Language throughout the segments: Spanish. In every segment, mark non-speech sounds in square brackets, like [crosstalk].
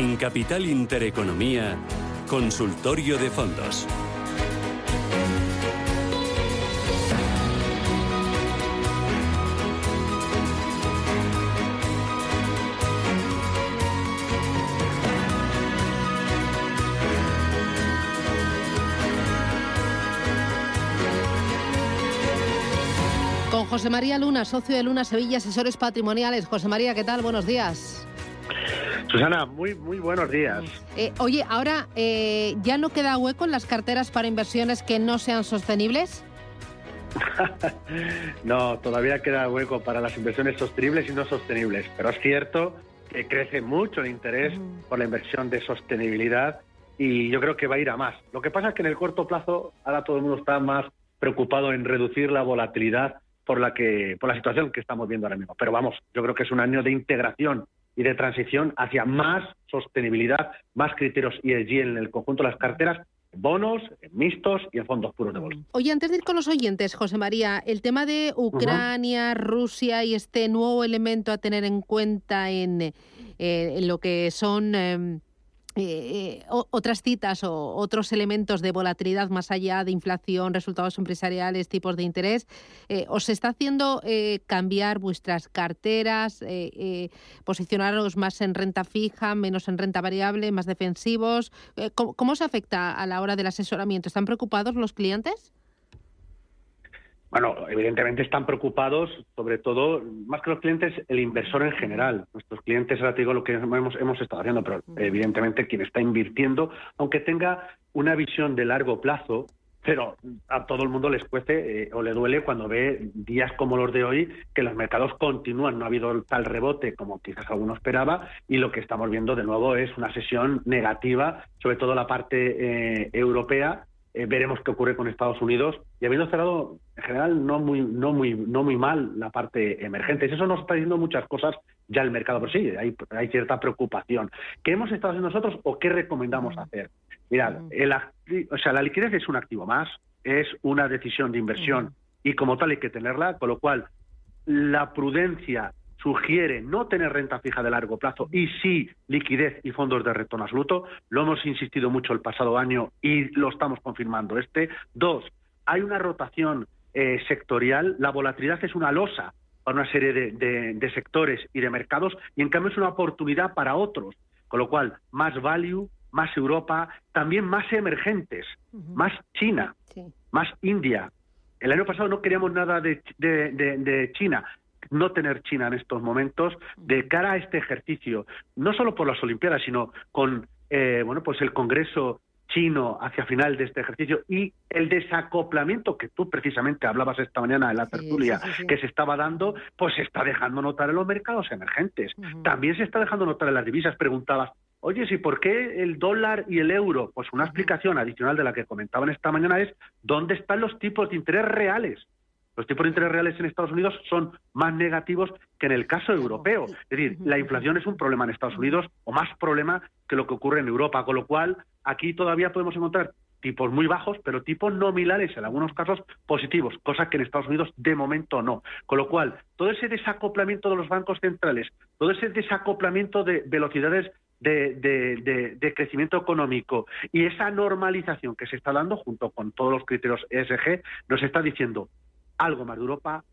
En Capital Intereconomía, Consultorio de Fondos. Con José María Luna, socio de Luna Sevilla, asesores patrimoniales. José María, ¿qué tal? Buenos días. Susana, muy, muy buenos días. Eh, oye, ahora eh, ya no queda hueco en las carteras para inversiones que no sean sostenibles. [laughs] no, todavía queda hueco para las inversiones sostenibles y no sostenibles, pero es cierto que crece mucho el interés por la inversión de sostenibilidad y yo creo que va a ir a más. Lo que pasa es que en el corto plazo ahora todo el mundo está más preocupado en reducir la volatilidad por la que por la situación que estamos viendo ahora mismo. Pero vamos, yo creo que es un año de integración y de transición hacia más sostenibilidad, más criterios ESG en el conjunto de las carteras, bonos, mixtos y en fondos puros de bolsa. Oye, antes de ir con los oyentes, José María, el tema de Ucrania, Rusia y este nuevo elemento a tener en cuenta en, eh, en lo que son... Eh, eh, otras citas o otros elementos de volatilidad más allá de inflación, resultados empresariales, tipos de interés, eh, ¿os está haciendo eh, cambiar vuestras carteras, posicionaros más en renta fija, menos en renta variable, más defensivos? ¿cómo, ¿Cómo se afecta a la hora del asesoramiento? ¿Están preocupados los clientes? Bueno, evidentemente están preocupados, sobre todo, más que los clientes, el inversor en general. Nuestros clientes, ahora te digo lo que hemos, hemos estado haciendo, pero evidentemente quien está invirtiendo, aunque tenga una visión de largo plazo, pero a todo el mundo les cueste eh, o le duele cuando ve días como los de hoy que los mercados continúan, no ha habido tal rebote como quizás alguno esperaba y lo que estamos viendo de nuevo es una sesión negativa, sobre todo la parte eh, europea, eh, veremos qué ocurre con Estados Unidos. Y habiendo cerrado en general no muy no muy no muy mal la parte emergente. Eso nos está diciendo muchas cosas ya el mercado pero sí hay, hay cierta preocupación. Qué hemos estado haciendo nosotros o qué recomendamos hacer mirad el, o sea la liquidez es un activo más es una decisión de inversión y como tal hay que tenerla con lo cual la prudencia sugiere no tener renta fija de largo plazo y sí liquidez y fondos de retorno absoluto. Lo hemos insistido mucho el pasado año y lo estamos confirmando este. Dos, hay una rotación eh, sectorial. La volatilidad es una losa para una serie de, sectores y de mercados y en cambio es una oportunidad para otros. Con lo cual, más value, más Europa, también más emergentes, más China, más India. El año pasado no queríamos nada de, de China no tener China en estos momentos de cara a este ejercicio, no solo por las Olimpiadas, sino con eh, bueno, pues el Congreso chino hacia final de este ejercicio y el desacoplamiento que tú precisamente hablabas esta mañana en la tertulia que se estaba dando, pues se está dejando notar en los mercados emergentes. También se está dejando notar en las divisas. Preguntabas, oye, ¿y por qué el dólar y el euro? Pues una explicación adicional de la que comentaban esta mañana es dónde están los tipos de interés reales los tipos de interés reales en Estados Unidos son más negativos que en el caso europeo. Es decir, la inflación es un problema en Estados Unidos o más problema que lo que ocurre en Europa, con lo cual aquí todavía podemos encontrar tipos muy bajos, pero tipos nominales, en algunos casos positivos, cosa que en Estados Unidos de momento no. Con lo cual, todo ese desacoplamiento de los bancos centrales, todo ese desacoplamiento de velocidades de, crecimiento económico y esa normalización que se está dando junto con todos los criterios ESG nos está diciendo algo más de Europa,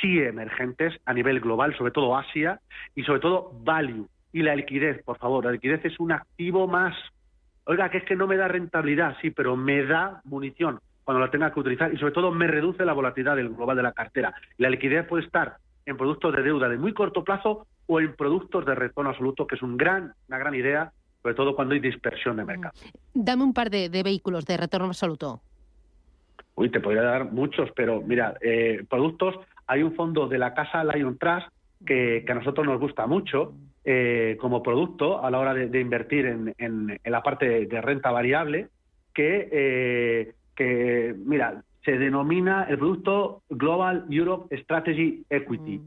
sí emergentes a nivel global, sobre todo Asia, y sobre todo value. Y la liquidez, por favor, la liquidez es un activo más. Oiga, que es que no me da rentabilidad, sí, pero me da munición cuando la tenga que utilizar y sobre todo me reduce la volatilidad del global de la cartera. La liquidez puede estar en productos de deuda de muy corto plazo o en productos de retorno absoluto, que es un gran, una gran idea, sobre todo cuando hay dispersión de mercado. Dame un par de vehículos de retorno absoluto. Uy, te podría dar muchos, pero mira, eh, productos, hay un fondo de la casa Lion Trust que, a nosotros nos gusta mucho eh, como producto a la hora de, invertir en, en, la parte de, renta variable, que, eh, que, mira, se denomina el producto Global Europe Strategy Equity.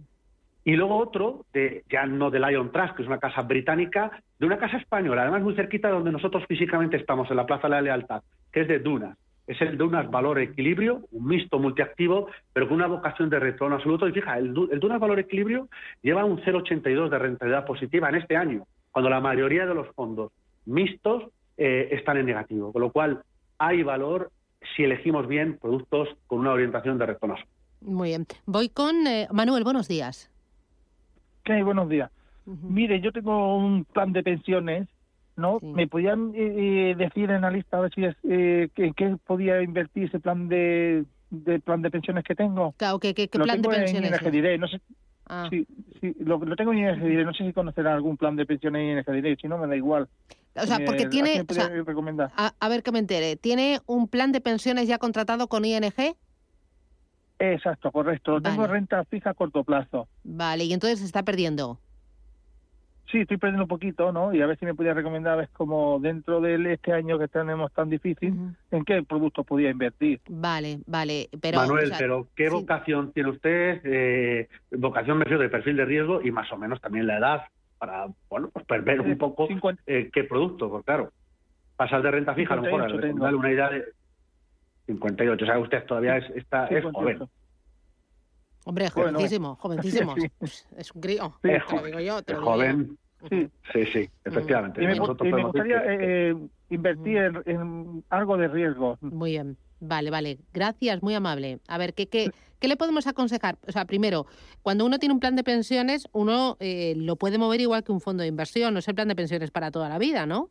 Y luego otro, de, ya no de Lion Trust, que es una casa británica, de una casa española, además muy cerquita de donde nosotros físicamente estamos, en la Plaza de la Lealtad, que es de Dunas. Es el Dunas Valor Equilibrio, un mixto multiactivo, pero con una vocación de retorno absoluto. Y fija, el, Dunas Valor Equilibrio lleva un 0,82 de rentabilidad positiva en este año, cuando la mayoría de los fondos mixtos eh, están en negativo. Con lo cual, hay valor si elegimos bien productos con una orientación de retorno. Muy bien. Voy con eh, Manuel, buenos días. ¿Qué buenos días. Mire, yo tengo un plan de pensiones, ¿no? ¿Me podían eh, eh, decir en la lista a ver si es, eh, en qué podía invertir ese plan de, plan de pensiones que tengo? Claro, ¿qué, qué, plan de pensiones? En no sé, ah. sí, sí, lo, tengo en ING no sé si conocerá algún plan de pensiones en ING si no me da igual. O sea, porque tiene... a, ver que me entere, ¿tiene un plan de pensiones ya contratado con ING? Exacto, correcto. Tengo renta fija a corto plazo. Vale, y entonces se está perdiendo. Sí, estoy perdiendo un poquito, ¿no? Y a ver si me podía recomendar, es como dentro de este año que tenemos tan difícil, ¿en qué producto podía invertir? Vale, vale. Pero, Manuel, pero ¿qué vocación tiene usted? Eh, vocación me refiero de perfil de riesgo y más o menos también la edad para, bueno, pues ver un poco eh, qué producto, pues claro. Pasar de renta fija, a lo mejor, darle una idea de 58, o sea, usted todavía es, está, es joven. Hombre, jovencísimo, [laughs] jovencísimo. Es un crío, te lo digo yo. Te lo joven. Sí, sí, efectivamente. Y me, gustaría eh, invertir en, algo de riesgo. Muy bien, vale, vale. Gracias, muy amable. A ver, ¿qué, qué, qué le podemos aconsejar? O sea, primero, cuando uno tiene un plan de pensiones, uno eh, lo puede mover igual que un fondo de inversión. No es el plan de pensiones para toda la vida, ¿no?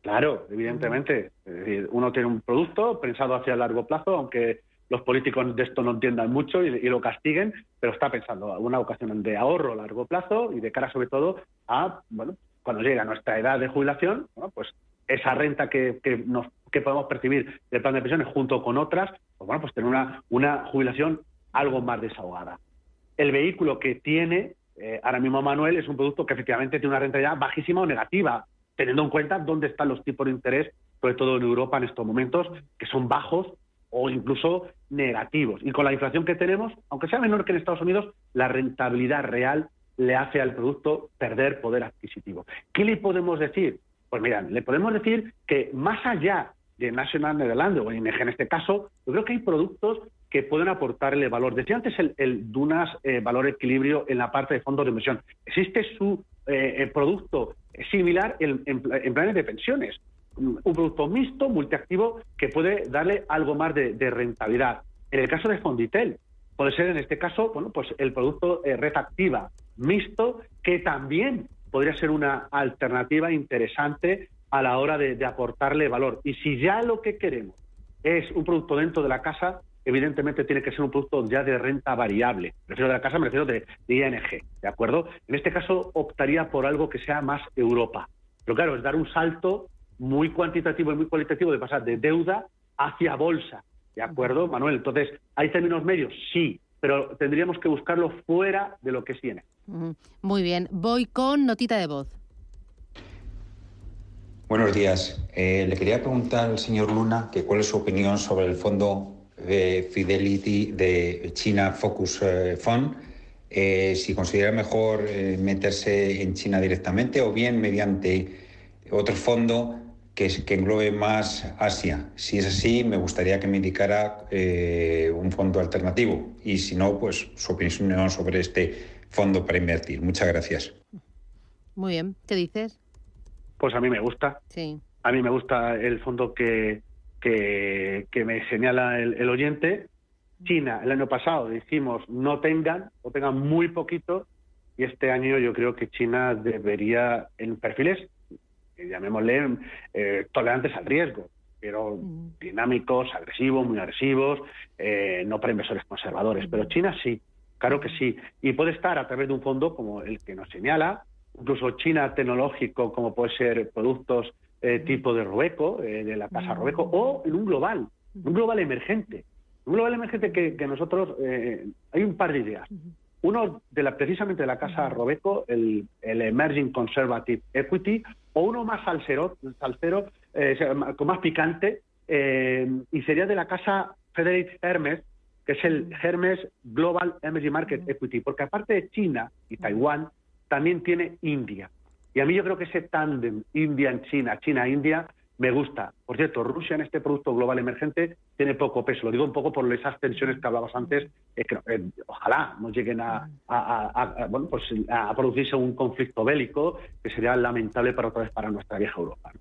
Claro, evidentemente. Es decir, uno tiene un producto pensado hacia largo plazo, aunque los políticos de esto no entiendan mucho y, lo castiguen, pero está pensando una ocasión de ahorro a largo plazo y de cara sobre todo a, bueno, cuando llega nuestra edad de jubilación, pues esa renta que, que podemos percibir del plan de pensiones junto con otras, pues bueno, pues tener una, una jubilación algo más desahogada. El vehículo que tiene eh, ahora mismo Manuel es un producto que efectivamente tiene una rentabilidad bajísima o negativa, teniendo en cuenta dónde están los tipos de interés, sobre todo en Europa en estos momentos, que son bajos o incluso negativos. Y con la inflación que tenemos, aunque sea menor que en Estados Unidos, la rentabilidad real le hace al producto perder poder adquisitivo. ¿Qué le podemos decir? Pues mira, le podemos decir que más allá de National Netherlands o ING en este caso, yo creo que hay productos que pueden aportarle valor. Decía antes el, Dunas eh, Valor Equilibrio en la parte de fondos de inversión. Existe su eh, producto similar en, planes de pensiones. Un producto mixto, multiactivo, que puede darle algo más de, rentabilidad. En el caso de Fonditel, puede ser en este caso, bueno, pues el producto eh, red activa mixto, que también podría ser una alternativa interesante a la hora de, aportarle valor. Y si ya lo que queremos es un producto dentro de la casa, evidentemente tiene que ser un producto ya de renta variable. Me refiero de la casa, me refiero de, ING, ¿de acuerdo? En este caso optaría por algo que sea más Europa. Pero claro, es dar un salto muy cuantitativo y muy cualitativo de pasar de deuda hacia bolsa, ¿de acuerdo, Manuel? Entonces, ¿hay términos medios? Sí, pero tendríamos que buscarlo fuera de lo que tiene. Muy bien, voy con notita de voz. Buenos días. Eh, le quería preguntar al señor Luna que cuál es su opinión sobre el fondo de Fidelity de China Focus eh, Fund, eh, si considera mejor eh, meterse en China directamente o bien mediante otro fondo que, que englobe más Asia. Si es así, me gustaría que me indicara un fondo alternativo y si no, pues su opinión sobre este fondo para invertir. Muchas gracias. Muy bien, ¿qué dices? Pues a mí me gusta. Sí. A mí me gusta el fondo que, que, me señala el, oyente. China, el año pasado dijimos no tengan o tengan muy poquito y este año yo creo que China debería en perfiles, llamémosle, eh, tolerantes al riesgo, pero dinámicos, agresivos, muy agresivos, eh, no para inversores conservadores, pero China sí, claro que sí, y puede estar a través de un fondo como el que nos señala, incluso China tecnológico, como puede ser productos eh, tipo de Robeco, eh, de la casa Robeco, o en un global, un global emergente. Un global emergente que, nosotros, hay un par de ideas. Uno de la, precisamente de la casa Robeco, el, Emerging Conservative Equity, o uno más salsero, salsero eh, con más picante, eh, y sería de la casa Frederick Hermes, que es el Hermes Global Emerging Market Equity, porque aparte de China y Taiwán, también tiene India. Y a mí yo creo que ese tándem India en China, China-India, me gusta. Por cierto, Rusia en este producto global emergente tiene poco peso. Lo digo un poco por esas tensiones que hablabas antes. Eh, que, eh, ojalá no lleguen a, bueno, pues a producirse un conflicto bélico que sería lamentable para otra vez para nuestra vieja Europa.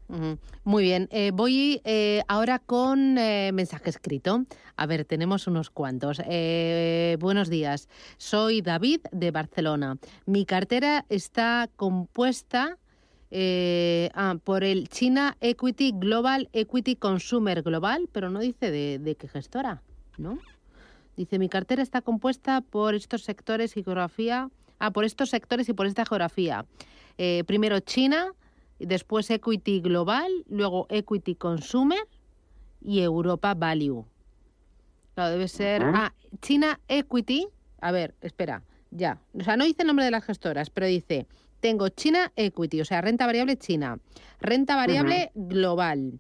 Muy bien. Eh, voy ahora con mensaje escrito. A ver, tenemos unos cuantos. buenos días. Soy David de Barcelona. Mi cartera está compuesta eh, ah, por el China Equity Global Equity Consumer Global, pero no dice de, qué gestora, ¿no? Dice, mi cartera está compuesta por estos sectores y geografía, ah, por estos sectores y por esta geografía. Eh, primero China, después Equity Global, luego Equity Consumer y Europa Value. Claro, debe ser... Ah, China Equity, a ver, espera, ya. O sea, no dice el nombre de las gestoras, pero dice tengo China Equity, o sea, renta variable China, renta variable global,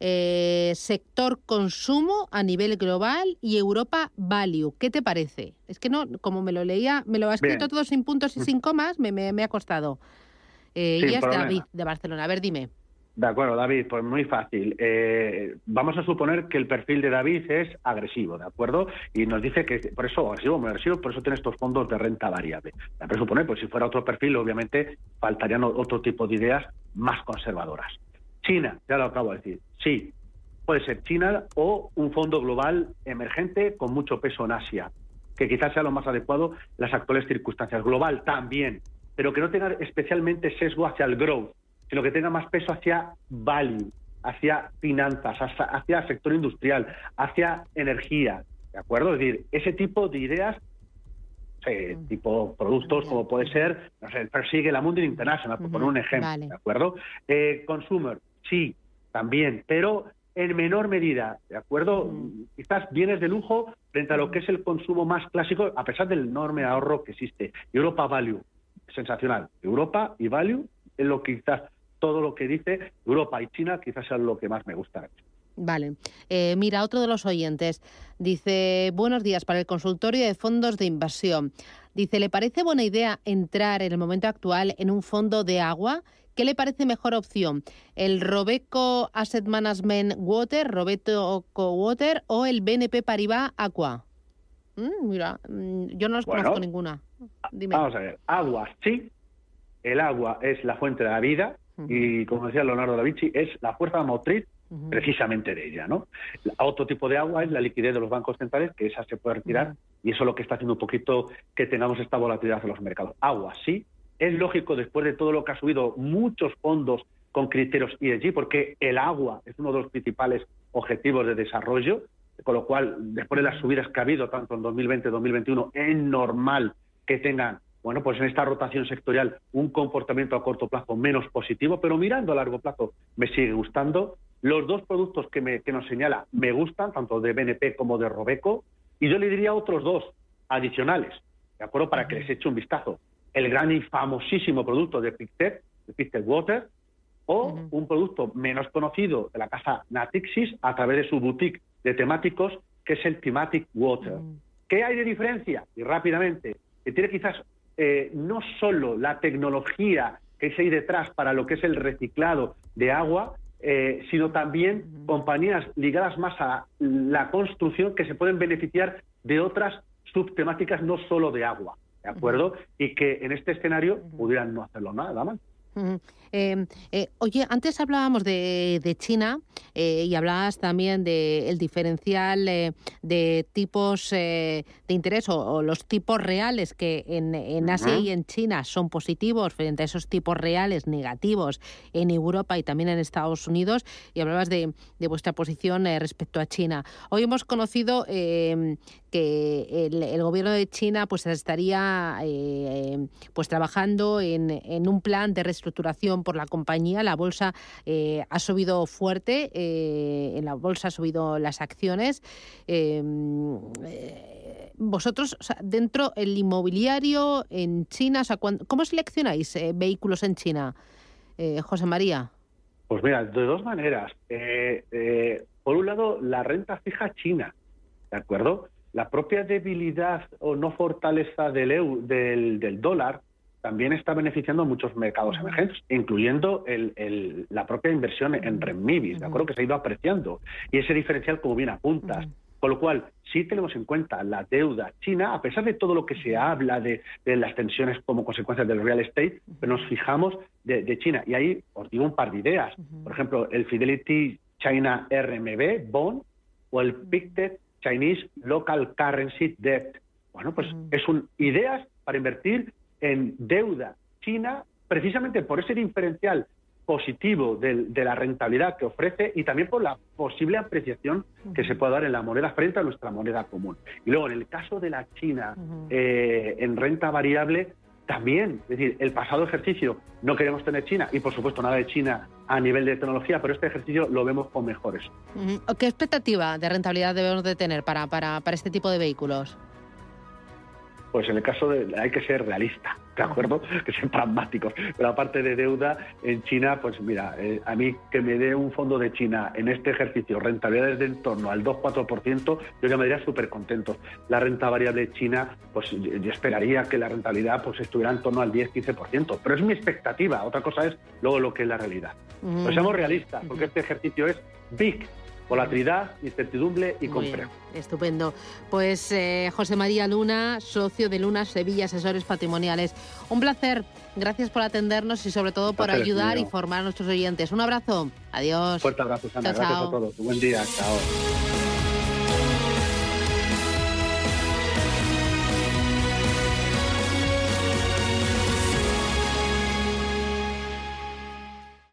eh, sector consumo a nivel global y Europa Value. ¿Qué te parece? Es que no, como me lo leía, me lo ha escrito todo sin puntos y sin comas, me, me, ha costado. Eh, y es David de Barcelona. A ver, dime. De acuerdo, David, pues muy fácil. Eh, vamos a suponer que el perfil de David es agresivo, ¿de acuerdo? Y nos dice que, por eso, agresivo, muy agresivo, por eso tiene estos fondos de renta variable. A presuponer, pues si fuera otro perfil, obviamente faltarían otro tipo de ideas más conservadoras. China, ya lo acabo de decir, sí, puede ser China o un fondo global emergente con mucho peso en Asia, que quizás sea lo más adecuado en las actuales circunstancias. Global también, pero que no tenga especialmente sesgo hacia el growth sino que tenga más peso hacia value, hacia finanzas, hacia, sector industrial, hacia energía, ¿de acuerdo? Es decir, ese tipo de ideas eh, tipo productos como puede ser, no sé, persigue la Mundi International, por poner un ejemplo, ¿de acuerdo? Eh, consumer, sí, también, pero en menor medida, ¿de acuerdo? Quizás bienes de lujo frente a lo que es el consumo más clásico, a pesar del enorme ahorro que existe. Europa Value, sensacional. Europa y Value es lo que quizás todo lo que dice Europa y China quizás sea lo que más me gusta. Vale. Eh, mira, otro de los oyentes dice, buenos días para el consultorio de fondos de inversión. Dice, ¿le parece buena idea entrar en el momento actual en un fondo de agua? ¿Qué le parece mejor opción? ¿El Robeco Asset Management Water, Robeco Water o el BNP Paribas Aqua? Mm, mira, mm, yo no los conozco ninguna. Vamos a ver, agua sí, el agua es la fuente de la vida, y como decía Leonardo da Vinci, es la fuerza motriz precisamente de ella. ¿no? Otro tipo de agua es la liquidez de los bancos centrales, que esa se puede retirar, y eso es lo que está haciendo un poquito que tengamos esta volatilidad en los mercados. Agua, sí, es lógico después de todo lo que ha subido muchos fondos con criterios ESG, porque el agua es uno de los principales objetivos de desarrollo, con lo cual, después de las subidas que ha habido, tanto en 2020 2021, es normal que tengan bueno, pues en esta rotación sectorial un comportamiento a corto plazo menos positivo, pero mirando a largo plazo me sigue gustando. Los dos productos que, me, que nos señala me gustan, tanto de BNP como de Robeco, y yo le diría otros dos adicionales, ¿de acuerdo? Para que les eche un vistazo. El gran y famosísimo producto de Pictet, de Pictet Water, o un producto menos conocido de la casa Natixis a través de su boutique de temáticos, que es el Thematic Water. ¿Qué hay de diferencia? Y rápidamente, que tiene quizás eh, no solo la tecnología que hay detrás para lo que es el reciclado de agua, eh, sino también compañías ligadas más a la construcción que se pueden beneficiar de otras subtemáticas, no solo de agua, ¿de acuerdo? Y que en este escenario pudieran no hacerlo nada más. Em, eh, oye, antes hablábamos de, China eh, y hablabas también del diferencial eh, de tipos de interés o, los tipos reales que en, Asia y en China son positivos frente a esos tipos reales negativos en Europa y también en Estados Unidos. Y hablabas de, vuestra posición respecto a China. Hoy hemos conocido em, que el, gobierno de China pues estaría pues trabajando en, en un plan de reestructuración por la compañía. La bolsa eh, ha subido fuerte, eh, en la bolsa ha subido las acciones. Vosotros, dentro del inmobiliario en China, ¿cómo seleccionáis vehículos en China, José María? Pues mira, de dos maneras. por un lado, la renta fija china, ¿de acuerdo? La propia debilidad o no fortaleza del, del dólar también está beneficiando a muchos mercados emergentes, incluyendo la propia inversión en renminbi, ¿de acuerdo? Que se ha ido apreciando. Y ese diferencial, como bien apuntas. Con lo cual, sí tenemos en cuenta la deuda china, a pesar de todo lo que se habla de, las tensiones como consecuencia del real estate, pero nos fijamos de, China. Y ahí os digo un par de ideas. Por ejemplo, el Fidelity China RMB Bond o el PICTED Chinese Local Currency Debt. Bueno, pues es un ideas para invertir en deuda china precisamente por ese diferencial positivo de, la rentabilidad que ofrece y también por la posible apreciación que se puede dar en la moneda frente a nuestra moneda común. Y luego, en el caso de la China eh, en renta variable, también, es decir, el pasado ejercicio no queremos tener China y por supuesto nada de China a nivel de tecnología, pero este ejercicio lo vemos con mejores. ¿Qué expectativa de rentabilidad debemos de tener para, para, para este tipo de vehículos? Pues en el caso de hay que ser realista, ¿de acuerdo? Que sean pragmáticos. Pero aparte de deuda, en China, pues mira, eh, a mí que me dé un fondo de China en este ejercicio rentabilidades de en torno al 2-4%, yo ya me diría súper contento. La renta variable china, pues yo esperaría que la rentabilidad pues estuviera en torno al 10-15%. Pero es mi expectativa, otra cosa es luego lo que es la realidad. Pues seamos realistas, porque este ejercicio es big, volatilidad, incertidumbre y compra. Estupendo. Pues eh, José María Luna, socio de Luna Sevilla Asesores Patrimoniales. Un placer. Gracias por atendernos y sobre todo por ayudar y formar a nuestros oyentes. Un abrazo. Adiós. Fuerte abrazo, Sana. Gracias a todos. Buen día. Chao.